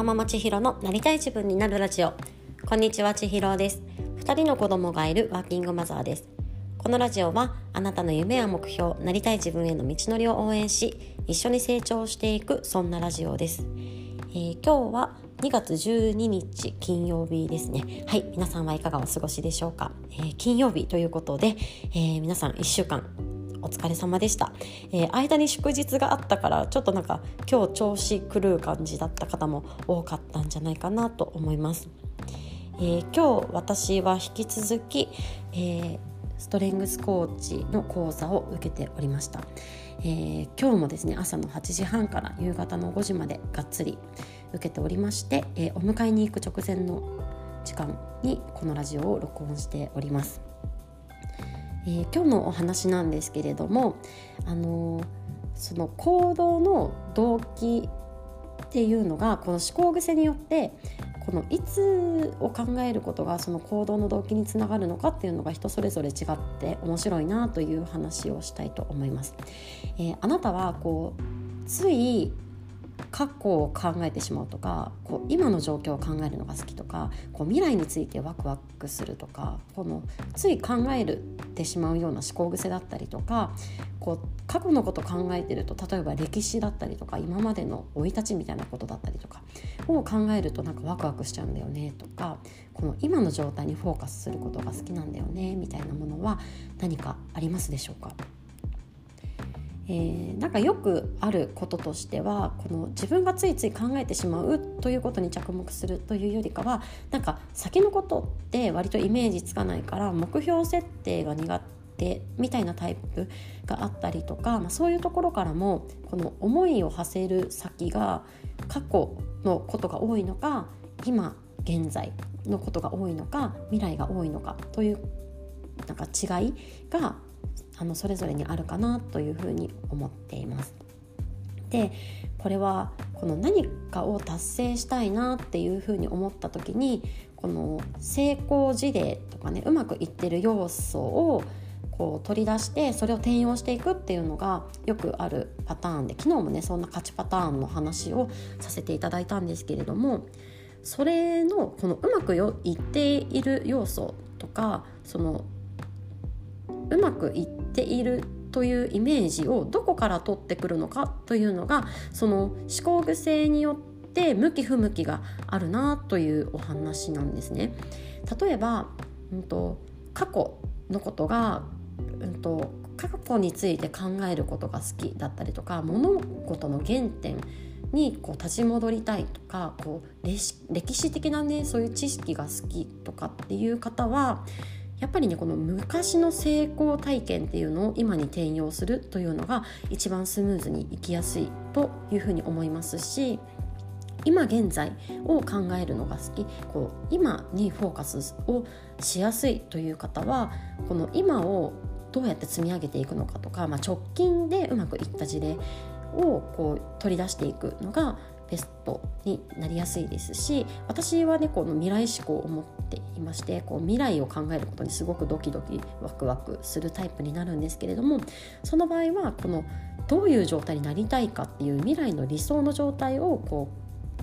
わままちひろのなりたい自分になるラジオ。こんにちはちひろです。2人の子供がいるワーキングマザーです。このラジオはあなたの夢や目標なりたい自分への道のりを応援し一緒に成長していくそんなラジオです、えー、今日は2月12日金曜日ですね。はい皆さんはいかがお過ごしでしょうか、えー、金曜日ということで、えー、皆さん1週間お疲れ様でした、えー、間に祝日があったからちょっとなんか今日調子狂う感じだった方も多かったんじゃないかなと思います、えー、今日私は引き続き、えー、ストレングスコーチの講座を受けておりました、えー、今日もですね朝の8時半から夕方の5時までがっつり受けておりまして、えー、お迎えに行く直前の時間にこのラジオを録音しております。えー、今日のお話なんですけれども、あのー、その行動の動機っていうのがこの思考癖によってこのいつを考えることがその行動の動機につながるのかっていうのが人それぞれ違って面白いなという話をしたいと思います。えー、あなたはこうつい過去を考えてしまうとかこう今の状況を考えるのが好きとかこう未来についてワクワクするとかこのつい考えるてしまうような思考癖だったりとかこう過去のこと考えてると例えば歴史だったりとか今までの生い立ちみたいなことだったりとかを考えるとなんかワクワクしちゃうんだよねとかこの今の状態にフォーカスすることが好きなんだよねみたいなものは何かありますでしょうか？えー、なんかよくあることとしてはこの自分がついつい考えてしまうということに着目するというよりかはなんか先のことって割とイメージつかないから目標設定が苦手みたいなタイプがあったりとか、まあ、そういうところからもこの思いを馳せる先が過去のことが多いのか今現在のことが多いのか未来が多いのかというなんか違いがあのそれぞれにあるかなというふうに思っています。でこれはこの何かを達成したいなっていうふうに思った時にこの成功事例とかねうまくいってる要素をこう取り出してそれを転用していくっていうのがよくあるパターンで昨日もねそんな勝ちパターンの話をさせていただいたんですけれどもそれのこのうまくいっている要素とかそのうまくいっているというイメージをどこから取ってくるのかというのがその思考癖によって向き不向きがあるなというお話なんですね。例えば、うんと、過去のことが、うんと、過去について考えることが好きだったりとか物事の原点にこう立ち戻りたいとかこう歴史的なねそういう知識が好きとかっていう方はやっぱりねこの昔の成功体験っていうのを今に転用するというのが一番スムーズにいきやすいというふうに思いますし今現在を考えるのが好き。こう今にフォーカスをしやすいという方はこの今をどうやって積み上げていくのかとか、まあ、直近でうまくいった事例をこう取り出していくのがベストになりやすいですし私はねこの未来志向を持っていましてこう未来を考えることにすごくドキドキワクワクするタイプになるんですけれどもその場合はこのどういう状態になりたいかっていう未来の理想の状態をこ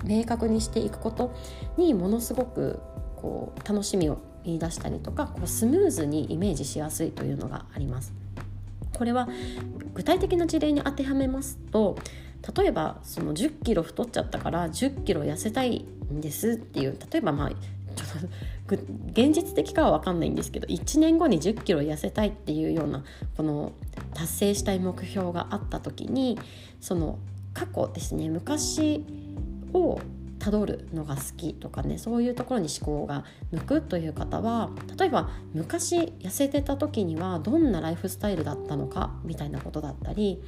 う明確にしていくことにものすごくこう楽しみを見出したりとかこうスムーズにイメージしやすいというのがあります。これは具体的な事例に当てはめますと例えばその1 0キロ太っちゃったから1 0キロ痩せたいんですっていう例えばまあちょっと現実的かは分かんないんですけど1年後に1 0キロ痩せたいっていうようなこの達成したい目標があった時にその過去ですね昔をたどるのが好きとかねそういうところに思考が向くという方は例えば昔痩せてた時にはどんなライフスタイルだったのかみたいなことだったり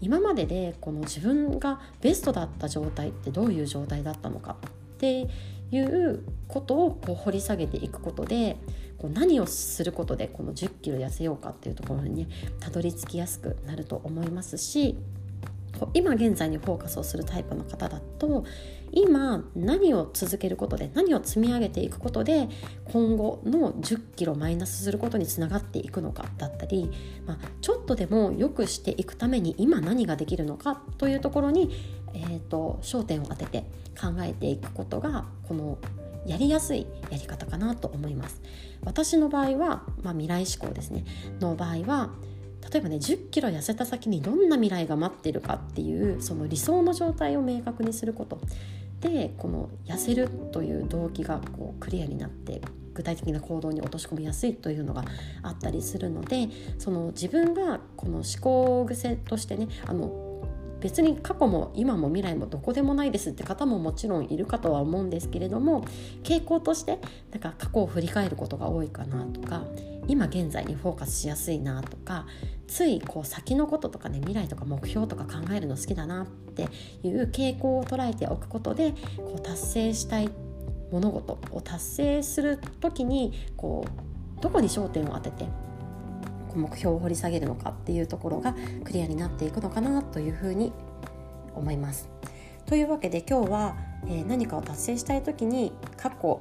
今まででこの自分がベストだった状態ってどういう状態だったのかっていうことをこう掘り下げていくことでこう何をすることでこの1 0キロ痩せようかっていうところにねたどり着きやすくなると思いますし今現在にフォーカスをするタイプの方だと今何を続けることで何を積み上げていくことで今後の1 0キロマイナスすることにつながっていくのかだったり、まあ、ちょっとでも良くしていくために今何ができるのかというところにえーと、焦点を当てて考えていくことがこのやりやすいやり方かなと思います。私の場合は、まあ、未来志向ですね。の場合は例えばね1 0キロ痩せた先にどんな未来が待ってるかっていうその理想の状態を明確にすること。でこの痩せるという動機がこうクリアになって具体的な行動に落とし込みやすいというのがあったりするのでその自分がこの思考癖としてねあの別に過去も今も未来もどこでもないですって方ももちろんいるかとは思うんですけれども傾向としてなんか過去を振り返ることが多いかなとか今現在にフォーカスしやすいなとかついこう先のこととかね未来とか目標とか考えるの好きだなっていう傾向を捉えておくことでこう達成したい物事を達成する時にこうどこに焦点を当てて目標を掘り下げるのかっていうところがクリアになっていくのかなというふうに思います。というわけで今日は、えー、何かを達成したい時に過去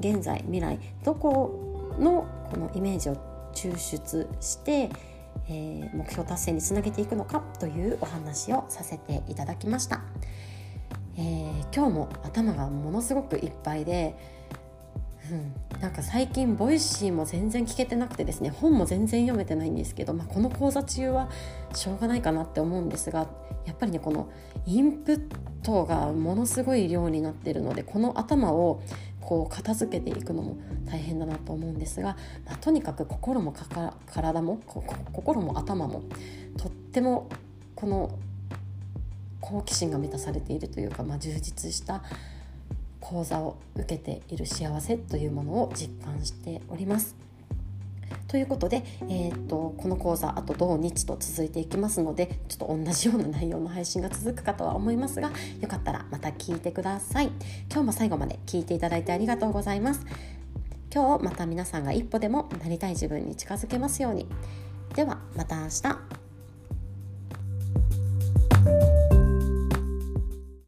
現在未来どこのこのイメージを抽出して、えー、目標達成につなげていくのかというお話をさせていただきました。えー、今日も頭がものすごくいっぱいでうん、なんか最近 Voicy も全然聞けてなくてですね。本も全然読めてないんですけど、まあ、この講座中はしょうがないかなって思うんですがやっぱりねこのインプットがものすごい量になってるのでこの頭をこう片付けていくのも大変だなと思うんですが、まあ、とにかく心も体も心も頭もとってもこの好奇心が満たされているというか、まあ、充実した講座を受けている幸せというものを実感しております。ということで、えー、っとこの講座あと土日と続いていきますのでちょっと同じような内容の配信が続くかとは思いますがよかったらまた聞いてください。今日も最後まで聞いていただいてありがとうございます。今日また皆さんが一歩でもなりたい自分に近づけますように。ではまた明日。